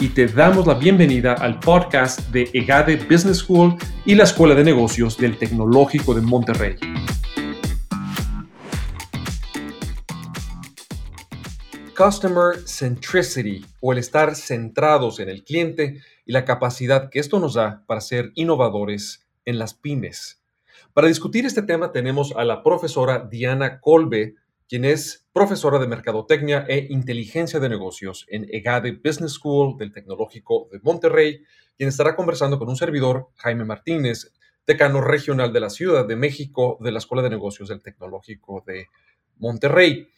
y te damos la bienvenida al podcast de EGADE Business School y la Escuela de Negocios del Tecnológico de Monterrey. Customer Centricity o el estar centrados en el cliente y la capacidad que esto nos da para ser innovadores en las pymes. Para discutir este tema tenemos a la profesora Diana Colbe, quien es profesora de Mercadotecnia e Inteligencia de Negocios en EGADE Business School del Tecnológico de Monterrey, quien estará conversando con un servidor, Jaime Martínez, decano regional de la Ciudad de México de la Escuela de Negocios del Tecnológico de Monterrey.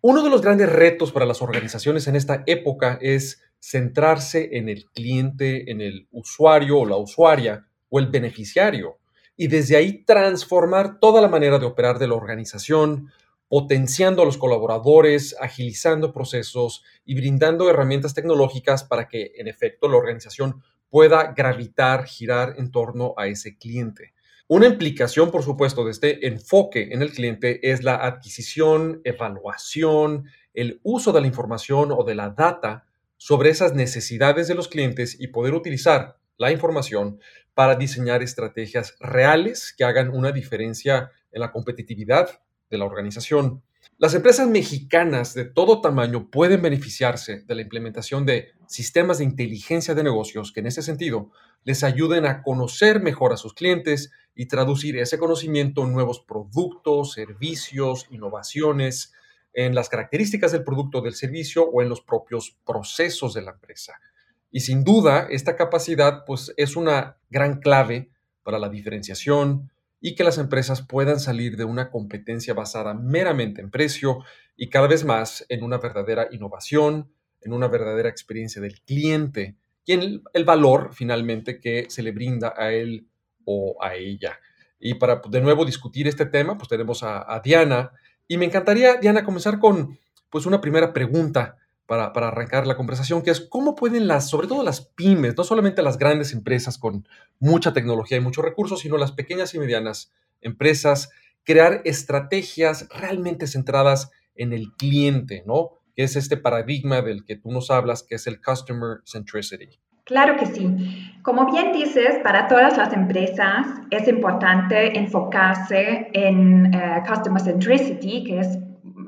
Uno de los grandes retos para las organizaciones en esta época es centrarse en el cliente, en el usuario o la usuaria o el beneficiario y desde ahí transformar toda la manera de operar de la organización, potenciando a los colaboradores, agilizando procesos y brindando herramientas tecnológicas para que, en efecto, la organización pueda gravitar, girar en torno a ese cliente. Una implicación, por supuesto, de este enfoque en el cliente es la adquisición, evaluación, el uso de la información o de la data sobre esas necesidades de los clientes y poder utilizar la información para diseñar estrategias reales que hagan una diferencia en la competitividad de la organización. Las empresas mexicanas de todo tamaño pueden beneficiarse de la implementación de sistemas de inteligencia de negocios que en ese sentido les ayuden a conocer mejor a sus clientes y traducir ese conocimiento en nuevos productos, servicios, innovaciones, en las características del producto del servicio o en los propios procesos de la empresa. Y sin duda, esta capacidad pues, es una gran clave para la diferenciación, y que las empresas puedan salir de una competencia basada meramente en precio y cada vez más en una verdadera innovación, en una verdadera experiencia del cliente y en el, valor finalmente que se le brinda a él o a ella. Y para de nuevo discutir este tema, pues tenemos a, a Diana y me encantaría, Diana, comenzar con pues una primera pregunta para, arrancar la conversación, que es cómo pueden las, sobre todo las pymes, no solamente las grandes empresas con mucha tecnología y muchos recursos, sino las pequeñas y medianas empresas, crear estrategias realmente centradas en el cliente, ¿no? Que es este paradigma del que tú nos hablas, que es el Customer Centricity. Claro que sí. Como bien dices, para todas las empresas es importante enfocarse en eh, Customer Centricity, que es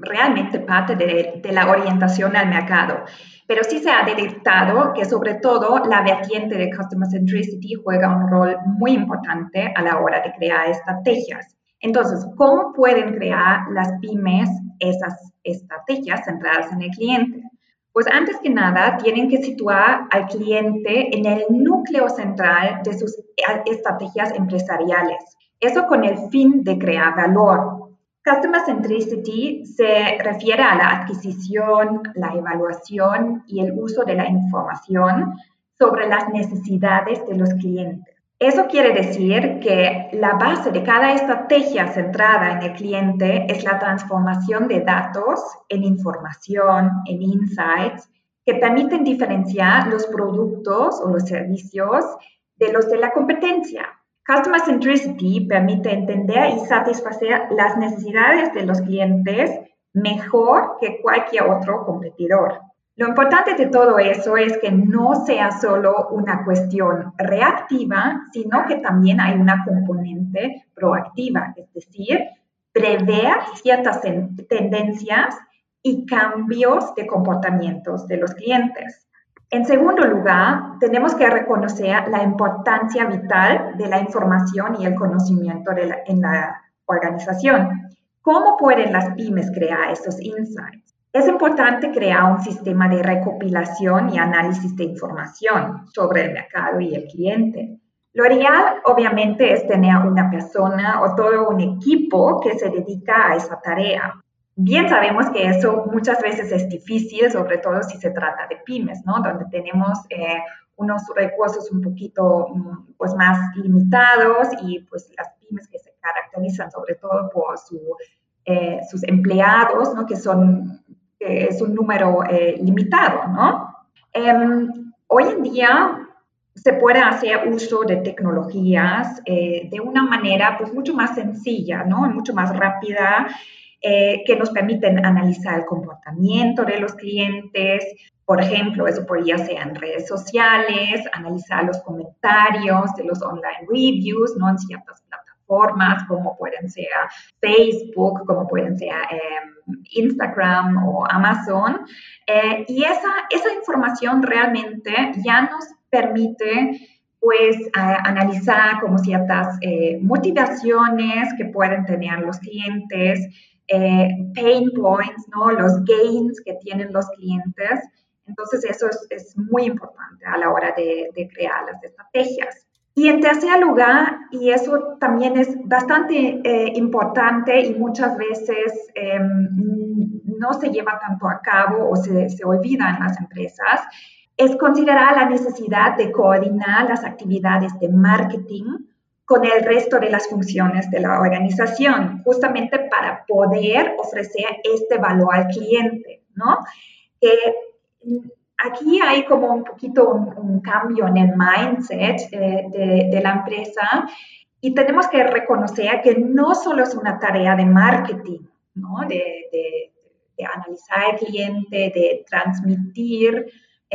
realmente parte de, la orientación al mercado. Pero sí se ha detectado que sobre todo la vertiente de Customer Centricity juega un rol muy importante a la hora de crear estrategias. Entonces, ¿cómo pueden crear las pymes esas estrategias centradas en el cliente? Pues antes que nada, tienen que situar al cliente en el núcleo central de sus estrategias empresariales. Eso con el fin de crear valor, Customer Centricity se refiere a la adquisición, la evaluación y el uso de la información sobre las necesidades de los clientes. Eso quiere decir que la base de cada estrategia centrada en el cliente es la transformación de datos en información, en insights, que permiten diferenciar los productos o los servicios de los de la competencia. Customer Centricity permite entender y satisfacer las necesidades de los clientes mejor que cualquier otro competidor. Lo importante de todo eso es que no sea solo una cuestión reactiva, sino que también hay una componente proactiva, es decir, prever ciertas tendencias y cambios de comportamientos de los clientes. En segundo lugar, tenemos que reconocer la importancia vital de la información y el conocimiento en la organización. ¿Cómo pueden las pymes crear estos insights? Es importante crear un sistema de recopilación y análisis de información sobre el mercado y el cliente. Lo ideal, obviamente, es tener una persona o todo un equipo que se dedica a esa tarea. Bien sabemos que eso muchas veces es difícil, sobre todo si se trata de pymes, ¿no? Donde tenemos eh, unos recursos un poquito mm, pues, más limitados y pues las pymes que se caracterizan sobre todo por eh, sus empleados, ¿no? que son, es un número eh, limitado. ¿no? Em, hoy en día se puede hacer uso de tecnologías eh, de una manera pues mucho más sencilla, ¿no? mucho más rápida, que nos permiten analizar el comportamiento de los clientes, por ejemplo, eso podría ser en redes sociales, analizar los comentarios de los online reviews, ¿no? En ciertas plataformas como pueden ser Facebook, como pueden ser em, Instagram o Amazon. Eh, y esa, esa información realmente ya nos permite pues analizar como ciertas eh, motivaciones que pueden tener los clientes, eh, pain points, ¿no? los gains que tienen los clientes entonces, eso es, muy importante a la hora de, crear las estrategias. Y en tercer lugar, y eso también es bastante eh, importante y muchas veces em, no se lleva tanto a cabo o se, se olvida en las empresas, es considerar la necesidad de coordinar las actividades de marketing con el resto de las funciones de la organización, justamente para poder ofrecer este valor al cliente, ¿no? aquí hay como un poquito un, cambio en el mindset eh, de, la empresa y tenemos que reconocer que no solo es una tarea de marketing, ¿no? de, de, analizar al cliente, de transmitir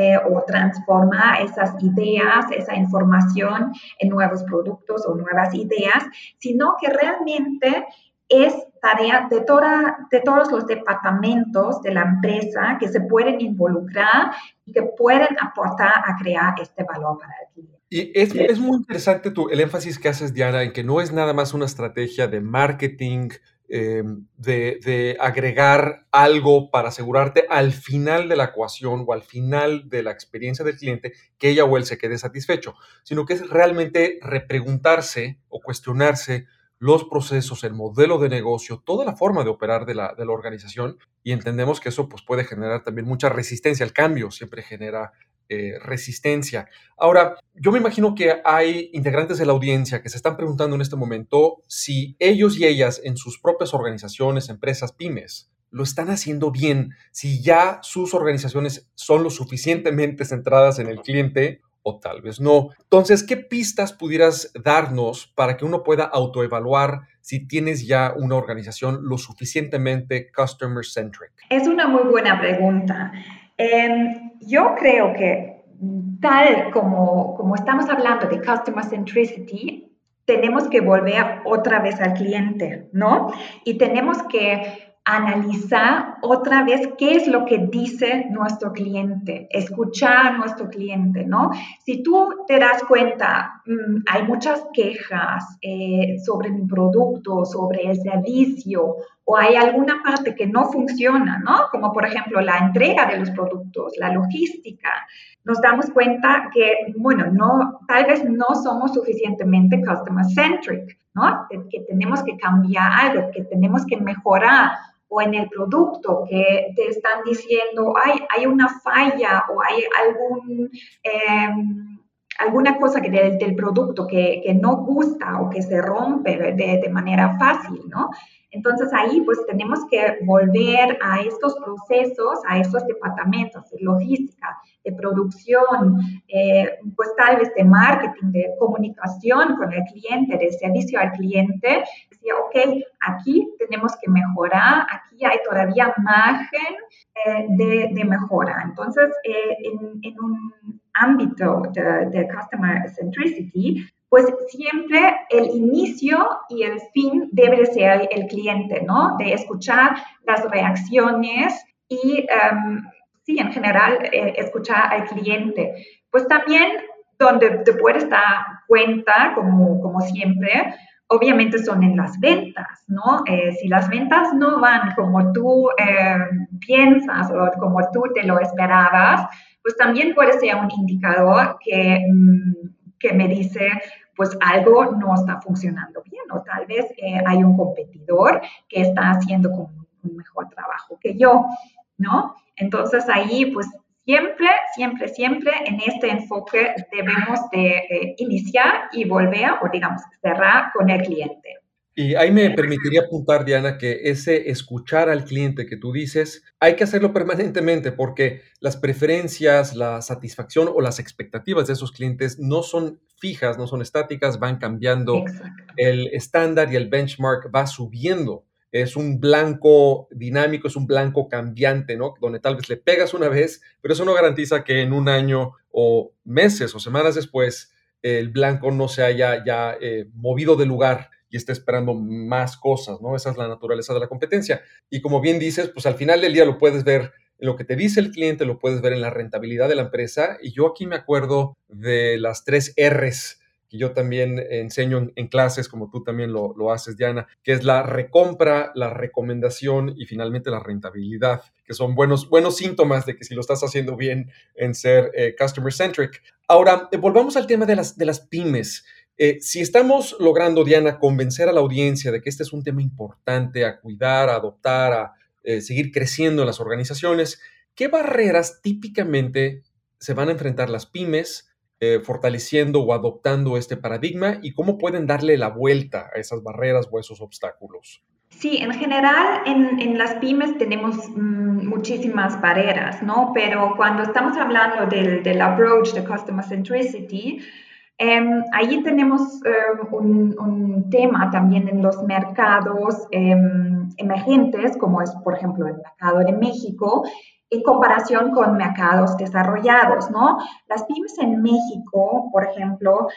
eh, o transformar esas ideas, esa información en nuevos productos o nuevas ideas, sino que realmente es tarea de, toda, de todos los departamentos de la empresa que se pueden involucrar y que pueden aportar a crear este valor para el cliente. Y es, es muy interesante tu, el énfasis que haces, Diana, en que no es nada más una estrategia de marketing, eh, de, de, agregar algo para asegurarte al final de la ecuación o al final de la experiencia del cliente que ella o él se quede satisfecho, sino que es realmente repreguntarse o cuestionarse los procesos, el modelo de negocio, toda la forma de operar de la, de la organización y entendemos que eso pues, puede generar también mucha resistencia. El cambio siempre genera eh, resistencia. Ahora, yo me imagino que hay integrantes de la audiencia que se están preguntando en este momento si ellos y ellas en sus propias organizaciones, empresas, pymes, lo están haciendo bien, si ya sus organizaciones son lo suficientemente centradas en el cliente o tal vez no. Entonces, ¿qué pistas pudieras darnos para que uno pueda autoevaluar si tienes ya una organización lo suficientemente customer centric? Es una muy buena pregunta. Em, yo creo que tal como, como estamos hablando de customer centricity, tenemos que volver otra vez al cliente, ¿no? Y tenemos que analizar otra vez qué es lo que dice nuestro cliente, escuchar a nuestro cliente, ¿no? Si tú te das cuenta, mm, hay muchas quejas eh, sobre mi producto, sobre el servicio, o hay alguna parte que no funciona, ¿no? Como por ejemplo la entrega de los productos, la logística, nos damos cuenta que, bueno, no, tal vez no somos suficientemente customer centric, ¿no? Que tenemos que cambiar algo, que tenemos que mejorar o en el producto que te están diciendo, hay, hay una falla o hay algún, em, alguna cosa que del, producto que, que, no gusta o que se rompe de, de manera fácil, ¿no? Entonces ahí pues tenemos que volver a estos procesos, a estos departamentos de logística, de producción, eh, pues tal vez de marketing, de comunicación con el cliente, de servicio al cliente. Decía, ok, aquí tenemos que mejorar, aquí hay todavía margen eh, de, de, mejora. Entonces, eh, en, en, un ámbito de, de customer centricity, pues siempre el inicio y el fin debe ser el cliente, ¿no? De escuchar las reacciones y, em, sí, en general, eh, escuchar al cliente. Pues también donde te puedes dar cuenta, como, como siempre, obviamente son en las ventas, ¿no? Eh, si las ventas no van como tú em, piensas o como tú te lo esperabas, pues también puede ser un indicador que... Mm, que me dice, pues algo no está funcionando bien o tal vez eh, hay un competidor que está haciendo un mejor trabajo que yo, ¿no? Entonces ahí, pues siempre, siempre, siempre en este enfoque debemos de eh, iniciar y volver o digamos cerrar con el cliente. Y ahí me permitiría apuntar, Diana, que ese escuchar al cliente que tú dices, hay que hacerlo permanentemente porque las preferencias, la satisfacción o las expectativas de esos clientes no son fijas, no son estáticas, van cambiando. El estándar y el benchmark va subiendo. Es un blanco dinámico, es un blanco cambiante, ¿no? Donde tal vez le pegas una vez, pero eso no garantiza que en un año o meses o semanas después el blanco no se haya ya eh, movido de lugar y está esperando más cosas, ¿no? Esa es la naturaleza de la competencia. Y como bien dices, pues al final del día lo puedes ver en lo que te dice el cliente, lo puedes ver en la rentabilidad de la empresa. Y yo aquí me acuerdo de las tres R's que yo también enseño en, clases, como tú también lo, lo, haces, Diana, que es la recompra, la recomendación y finalmente la rentabilidad, que son buenos, buenos síntomas de que si lo estás haciendo bien en ser eh, customer centric. Ahora, eh, volvamos al tema de las, de las pymes. Eh, si estamos logrando, Diana, convencer a la audiencia de que este es un tema importante a cuidar, a adoptar, a eh, seguir creciendo en las organizaciones, ¿qué barreras típicamente se van a enfrentar las pymes eh, fortaleciendo o adoptando este paradigma y cómo pueden darle la vuelta a esas barreras o a esos obstáculos? Sí, en general en, las pymes tenemos mm, muchísimas barreras, ¿no? Pero cuando estamos hablando del, del approach de Customer Centricity, eh, ahí tenemos em, un, tema también en los mercados em, emergentes, como es, por ejemplo, el mercado de México, en comparación con mercados desarrollados, ¿no? Las pymes en México, por ejemplo,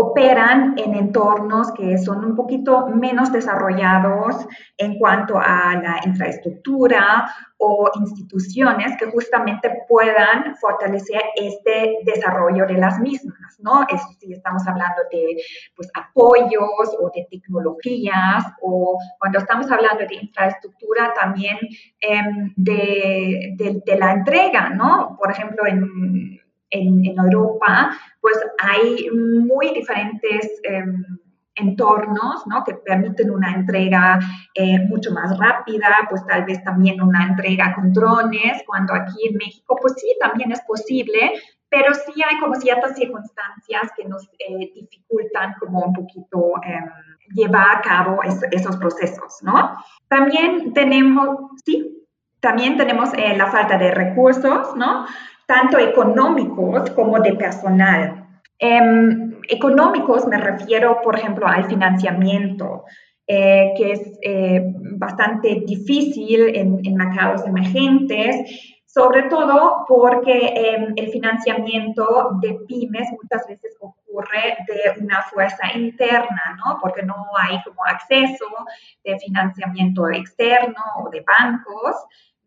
operan en entornos que son un poquito menos desarrollados en cuanto a la infraestructura o instituciones que justamente puedan fortalecer este desarrollo de las mismas, ¿no? Eso sí, estamos hablando de pues, apoyos o de tecnologías o cuando estamos hablando de infraestructura también em, de, de la entrega, ¿no? Por ejemplo, en en, Europa, pues hay muy diferentes em, entornos ¿no? que permiten una entrega eh, mucho más rápida, pues tal vez también una entrega con drones, cuando aquí en México, pues sí, también es posible, pero sí hay como ciertas circunstancias que nos eh, dificultan como un poquito em, llevar a cabo esos procesos, ¿no? También tenemos, sí, también tenemos eh, la falta de recursos, ¿no? Tanto económicos como de personal. Em, económicos me refiero, por ejemplo, al financiamiento, eh, que es eh, bastante difícil en, en, mercados emergentes, sobre todo porque em, el financiamiento de pymes muchas veces ocurre de una fuerza interna, ¿no? Porque no hay como acceso de financiamiento externo o de bancos,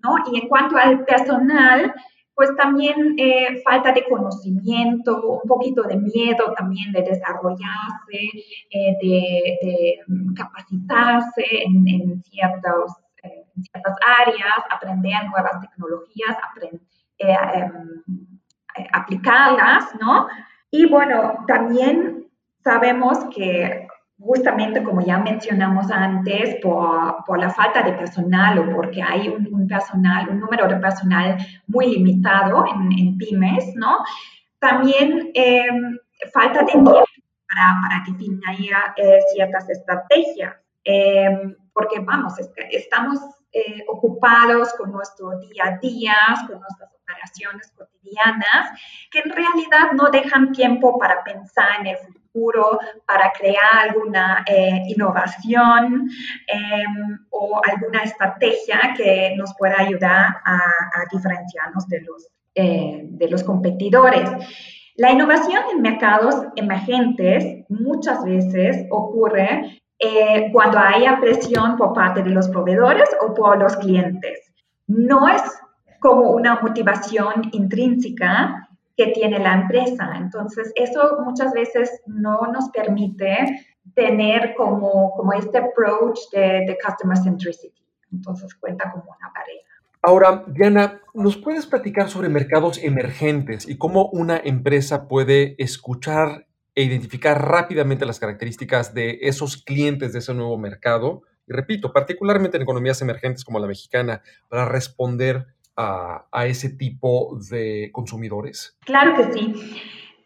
¿no? Y en cuanto al personal, pues también eh, falta de conocimiento, un poquito de miedo también de desarrollarse, eh, de, capacitarse en, en, ciertos, eh, en, ciertas áreas, aprender nuevas tecnologías, em, aplicarlas, ¿no? Y bueno, también sabemos que justamente como ya mencionamos antes, por, la falta de personal o porque hay un, personal, un número de personal muy limitado en, pymes, ¿no? También em, falta de tiempo para, para definir eh, ciertas estrategias, em, porque vamos, estamos eh, ocupados con nuestro día a día, con nuestras operaciones cotidianas, que en realidad no dejan tiempo para pensar en el futuro para crear alguna eh, innovación em, o alguna estrategia que nos pueda ayudar a, diferenciarnos de los, eh, de los competidores. La innovación en mercados emergentes muchas veces ocurre eh, cuando haya presión por parte de los proveedores o por los clientes. No es como una motivación intrínseca que tiene la empresa. Entonces, eso muchas veces no nos permite tener como, como este approach de, customer centricity. Entonces, cuenta como una barrera. Ahora, Diana, ¿nos puedes platicar sobre mercados emergentes y cómo una empresa puede escuchar e identificar rápidamente las características de esos clientes de ese nuevo mercado? Y repito, particularmente en economías emergentes como la mexicana, para responder a, ese tipo de consumidores? Claro que sí.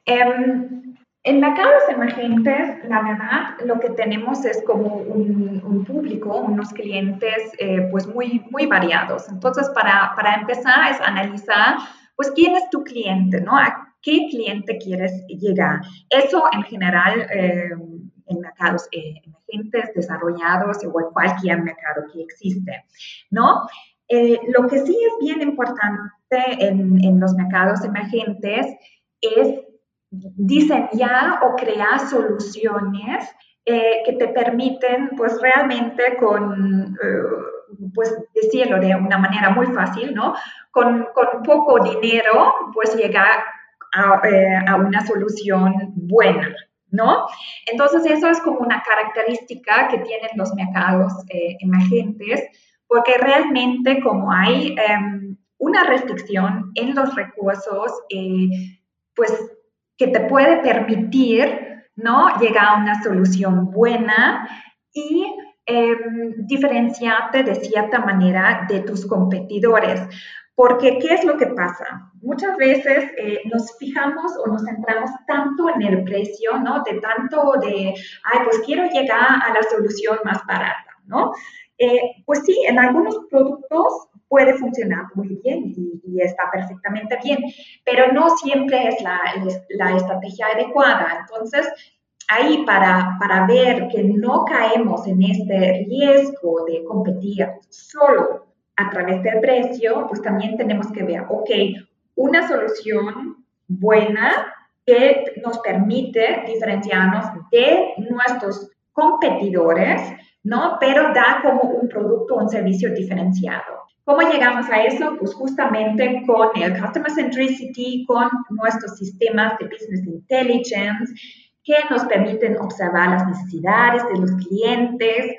Em, en mercados emergentes, la verdad, lo que tenemos es como un, público, unos clientes eh, pues muy, muy variados. Entonces, para, para, empezar es analizar, pues, quién es tu cliente, ¿no? ¿A qué cliente quieres llegar? Eso en general eh, en mercados eh, emergentes, desarrollados o cualquier mercado que existe, ¿no? Lo que sí es bien importante en, en los mercados emergentes es diseñar o crear soluciones eh, que te permiten, pues realmente con, eh, pues decirlo de una manera muy fácil, ¿no? Con, con poco dinero, pues llegar a, eh, a, una solución buena, ¿no? Entonces eso es como una característica que tienen los mercados emergentes, porque realmente como hay em, una restricción en los recursos, pues que te puede permitir ¿no? llegar a una solución buena y em, diferenciarte de cierta manera de tus competidores. Porque, ¿qué es lo que pasa? Muchas veces eh, nos fijamos o nos centramos tanto en el precio, ¿no? De tanto de, ay, pues quiero llegar a la solución más barata, ¿no? Eh, pues sí, en algunos productos puede funcionar muy bien y, está perfectamente bien, pero no siempre es la, la estrategia adecuada. Entonces, ahí para, para, ver que no caemos en este riesgo de competir solo a través del precio, pues también tenemos que ver, ok, una solución buena que nos permite diferenciarnos de nuestros competidores, ¿no? Pero da como un producto o un servicio diferenciado. ¿Cómo llegamos a eso? Pues justamente con el Customer Centricity, con nuestros sistemas de Business Intelligence, que nos permiten observar las necesidades de los clientes,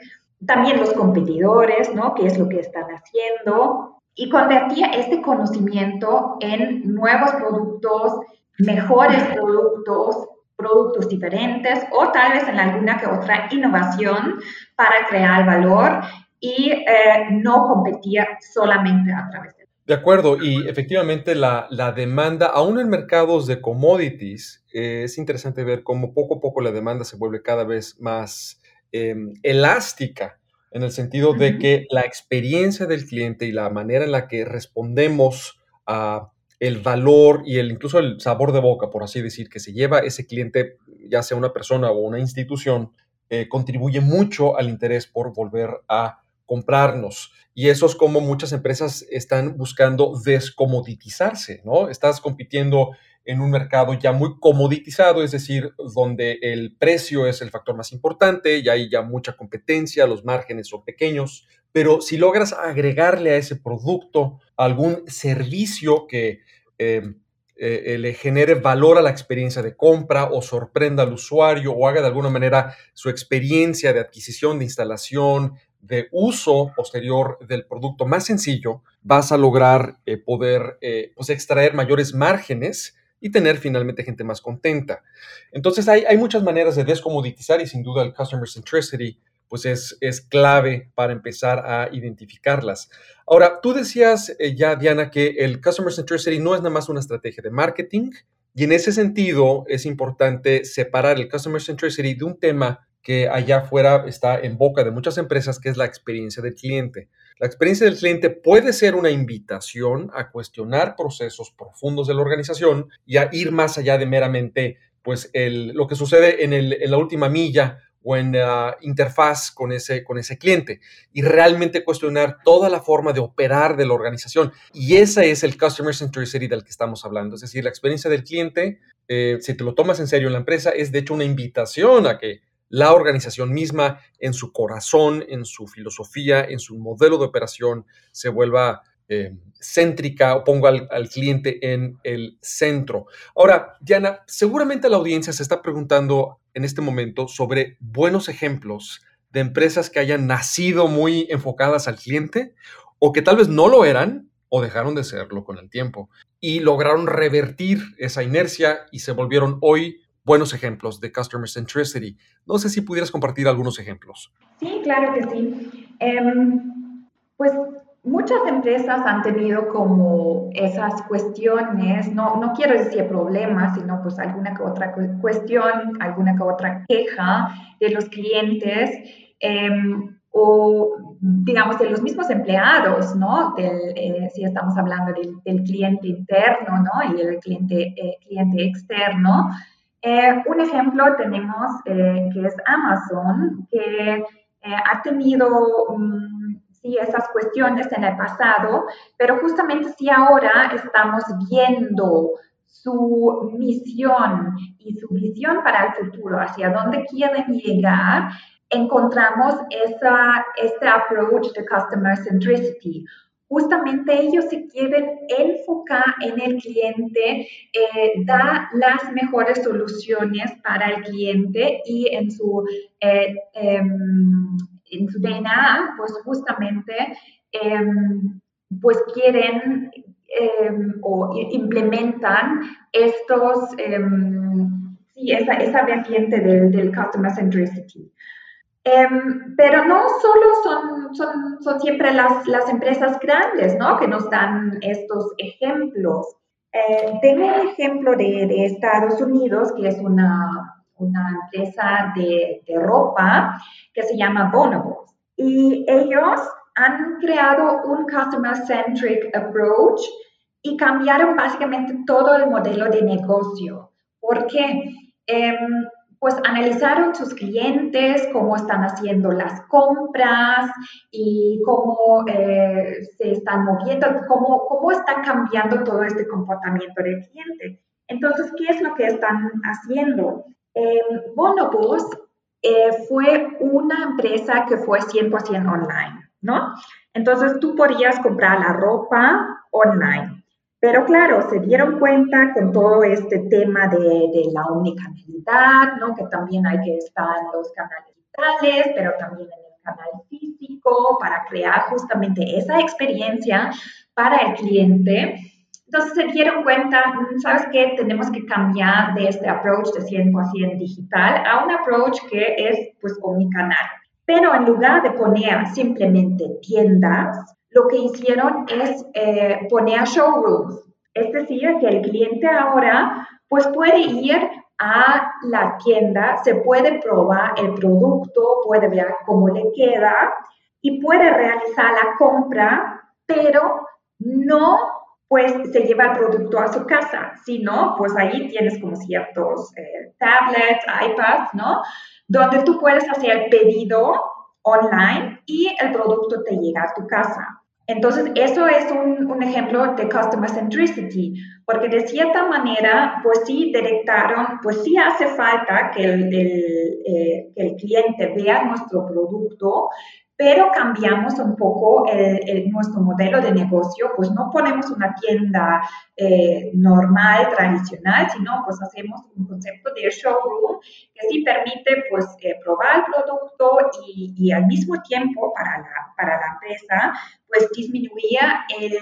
también los competidores, ¿no? ¿Qué es lo que están haciendo? Y convertir este conocimiento en nuevos productos, mejores productos, productos diferentes o tal vez en alguna que otra innovación para crear valor y eh, no competía solamente a través de... De acuerdo, y efectivamente la, la demanda, aún en mercados de commodities, eh, es interesante ver cómo poco a poco la demanda se vuelve cada vez más em, elástica, en el sentido de que la experiencia del cliente y la manera en la que respondemos a el valor y el incluso el sabor de boca, por así decir, que se lleva ese cliente, ya sea una persona o una institución, eh, contribuye mucho al interés por volver a comprarnos. Y eso es como muchas empresas están buscando descomoditizarse, ¿no? Estás compitiendo en un mercado ya muy comoditizado, es decir, donde el precio es el factor más importante y hay ya mucha competencia, los márgenes son pequeños, pero si logras agregarle a ese producto algún servicio que eh, eh, le genere valor a la experiencia de compra o sorprenda al usuario o haga de alguna manera su experiencia de adquisición, de instalación, de uso posterior del producto más sencillo, vas a lograr eh, poder pues extraer mayores márgenes y tener finalmente gente más contenta. Entonces hay, hay, muchas maneras de descomoditizar y sin duda el Customer Centricity pues es, es clave para empezar a identificarlas. Ahora, tú decías eh, ya, Diana, que el Customer Centricity no es nada más una estrategia de marketing y en ese sentido es importante separar el Customer Centricity de un tema que allá afuera está en boca de muchas empresas, que es la experiencia del cliente. La experiencia del cliente puede ser una invitación a cuestionar procesos profundos de la organización y a ir más allá de meramente pues, el, lo que sucede en, el, en la última milla o en interfaz con ese, con ese cliente y realmente cuestionar toda la forma de operar de la organización. Y ese es el Customer Centricity del que estamos hablando. Es decir, la experiencia del cliente, eh, si te lo tomas en serio en la empresa, es de hecho una invitación a que la organización misma en su corazón, en su filosofía, en su modelo de operación, se vuelva eh, céntrica o ponga al, cliente en el centro. Ahora, Diana, seguramente la audiencia se está preguntando en este momento sobre buenos ejemplos de empresas que hayan nacido muy enfocadas al cliente o que tal vez no lo eran o dejaron de serlo con el tiempo y lograron revertir esa inercia y se volvieron hoy buenos ejemplos de Customer Centricity. No sé si pudieras compartir algunos ejemplos. Sí, claro que sí. Em, pues muchas empresas han tenido como esas cuestiones, no, no quiero decir problemas, sino pues alguna que otra cuestión, alguna que otra queja de los clientes em, o digamos de los mismos empleados, ¿no? Eh, si estamos hablando del, cliente interno, ¿no? Y el cliente, eh, cliente externo. Eh, un ejemplo tenemos que es Amazon, que ha tenido... Um, sí, esas cuestiones en el pasado, pero justamente si ahora estamos viendo su misión y su visión para el futuro, hacia dónde quieren llegar, encontramos esa, este approach de customer centricity. Justamente ellos se quieren enfocar en el cliente, eh, dar las mejores soluciones para el cliente y en su eh, em, en su DNA, pues justamente, em, pues quieren em, o implementan estos, em, sí, esa, esa vertiente del, del customer centricity. pero no solo son, son, son siempre las, las, empresas grandes, ¿no? Que nos dan estos ejemplos. Eh, tengo un ejemplo de, de Estados Unidos, que es una, una empresa de, de ropa que se llama Bonobos. Y ellos han creado un customer centric approach y cambiaron básicamente todo el modelo de negocio. ¿Por qué? Em, pues analizaron sus clientes, cómo están haciendo las compras y cómo eh, se están moviendo, cómo, cómo está cambiando todo este comportamiento del cliente. Entonces, ¿qué es lo que están haciendo? Eh, Bonobus eh, fue una empresa que fue 100% online, ¿no? Entonces tú podías comprar la ropa online. Pero claro, se dieron cuenta con todo este tema de, de la unicanalidad, ¿no? Que también hay que estar en los canales digitales, pero también en el canal físico para crear justamente esa experiencia para el cliente entonces se dieron cuenta, mm, ¿sabes qué? Tenemos que cambiar de este approach de 100% digital a un approach que es pues canal. Pero en lugar de poner simplemente tiendas, lo que hicieron es eh, poner showrooms. Es decir, que el cliente ahora pues puede ir a la tienda, se puede probar el producto, puede ver cómo le queda y puede realizar la compra, pero no pues se lleva el producto a su casa. Si no, pues ahí tienes como ciertos eh, tablets, iPads, ¿no? Donde tú puedes hacer el pedido online y el producto te llega a tu casa. Entonces, eso es un, ejemplo de customer centricity, porque de cierta manera, pues sí detectaron, pues sí hace falta que el, eh, que el cliente vea nuestro producto, pero cambiamos un poco el, nuestro modelo de negocio, pues no ponemos una tienda eh, normal, tradicional, sino pues hacemos un concepto de showroom que sí permite pues eh, probar el producto y, y, al mismo tiempo para la, para la empresa pues disminuía el...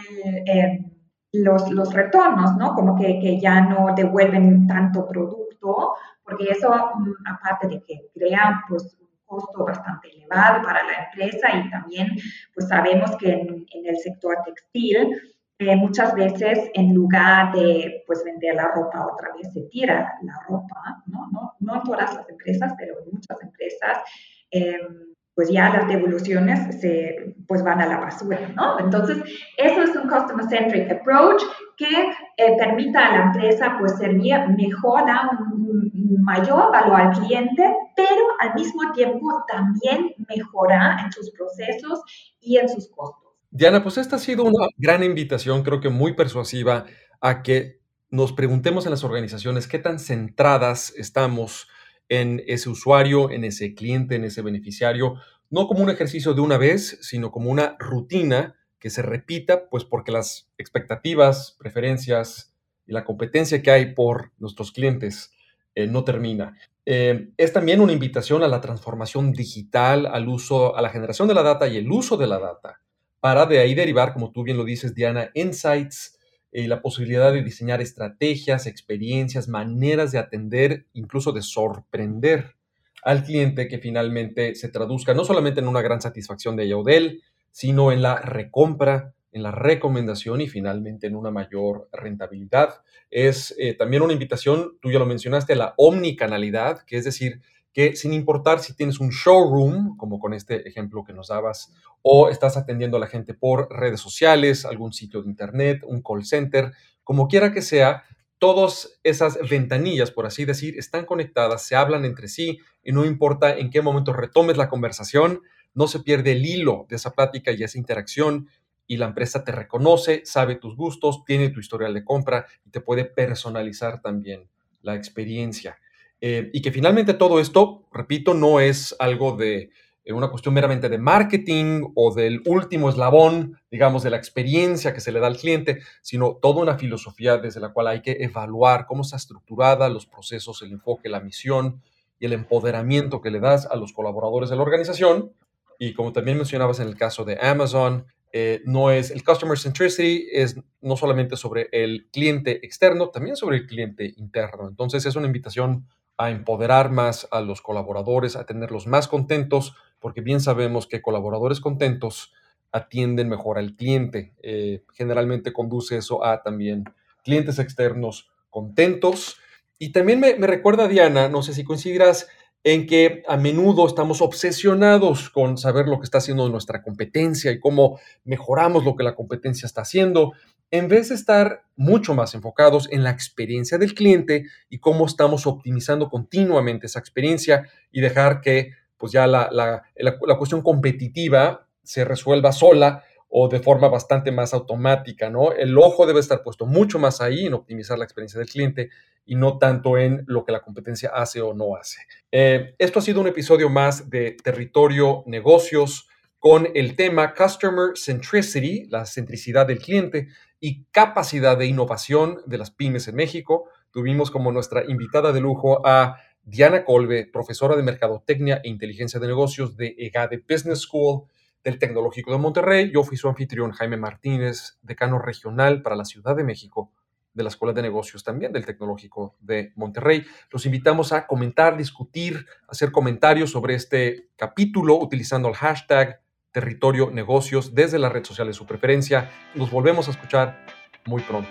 Em, los, los, retornos, ¿no? Como que, que, ya no devuelven tanto producto, porque eso, mm, aparte de que crean pues costo bastante elevado para la empresa y también pues sabemos que en, el sector textil eh, muchas veces en lugar de pues vender la ropa otra vez se tira la ropa, ¿no? No, no en todas las empresas, pero en muchas empresas em, pues ya las devoluciones se, pues van a la basura, ¿no? Entonces, eso es un customer centric approach que eh, permita a la empresa pues servir mejor, un, un, mayor valor al cliente, pero al mismo tiempo también mejora en sus procesos y en sus costos. Diana, pues esta ha sido una gran invitación, creo que muy persuasiva, a que nos preguntemos en las organizaciones qué tan centradas estamos en ese usuario, en ese cliente, en ese beneficiario, no como un ejercicio de una vez, sino como una rutina que se repita, pues porque las expectativas, preferencias y la competencia que hay por nuestros clientes eh, no termina. Eh, es también una invitación a la transformación digital, al uso, a la generación de la data y el uso de la data, para de ahí derivar, como tú bien lo dices, Diana, insights, eh, la posibilidad de diseñar estrategias, experiencias, maneras de atender, incluso de sorprender al cliente que finalmente se traduzca no solamente en una gran satisfacción de ella o de él, sino en la recompra, en la recomendación y finalmente en una mayor rentabilidad. Es eh, también una invitación, tú ya lo mencionaste, a la omnicanalidad, que es decir, que sin importar si tienes un showroom, como con este ejemplo que nos dabas, o estás atendiendo a la gente por redes sociales, algún sitio de internet, un call center, como quiera que sea, todas esas ventanillas, por así decir, están conectadas, se hablan entre sí y no importa en qué momento retomes la conversación, no se pierde el hilo de esa plática y esa interacción y la empresa te reconoce, sabe tus gustos, tiene tu historial de compra y te puede personalizar también la experiencia. Eh, y que finalmente todo esto, repito, no es algo de eh, una cuestión meramente de marketing o del último eslabón, digamos, de la experiencia que se le da al cliente, sino toda una filosofía desde la cual hay que evaluar cómo está estructurada, los procesos, el enfoque, la misión y el empoderamiento que le das a los colaboradores de la organización. Y como también mencionabas en el caso de Amazon, eh, no es el customer centricity, es no solamente sobre el cliente externo, también sobre el cliente interno. Entonces es una invitación a empoderar más a los colaboradores, a tenerlos más contentos, porque bien sabemos que colaboradores contentos atienden mejor al cliente. Eh, generalmente conduce eso a también clientes externos contentos. Y también me, me recuerda, Diana, no sé si coincidirás, en que a menudo estamos obsesionados con saber lo que está haciendo nuestra competencia y cómo mejoramos lo que la competencia está haciendo en vez de estar mucho más enfocados en la experiencia del cliente y cómo estamos optimizando continuamente esa experiencia y dejar que pues ya la, la, cuestión competitiva se resuelva sola o de forma bastante más automática, ¿no? El ojo debe estar puesto mucho más ahí en optimizar la experiencia del cliente y no tanto en lo que la competencia hace o no hace. Eh, esto ha sido un episodio más de Territorio Negocios con el tema Customer Centricity, la centricidad del cliente y capacidad de innovación de las pymes en México. Tuvimos como nuestra invitada de lujo a Diana Colbe, profesora de Mercadotecnia e Inteligencia de Negocios de EGADE Business School del Tecnológico de Monterrey. Yo fui su anfitrión Jaime Martínez, decano regional para la Ciudad de México de la Escuela de Negocios también del Tecnológico de Monterrey. Los invitamos a comentar, discutir, hacer comentarios sobre este capítulo utilizando el hashtag territorio negocios desde la red social de su preferencia. Nos volvemos a escuchar muy pronto.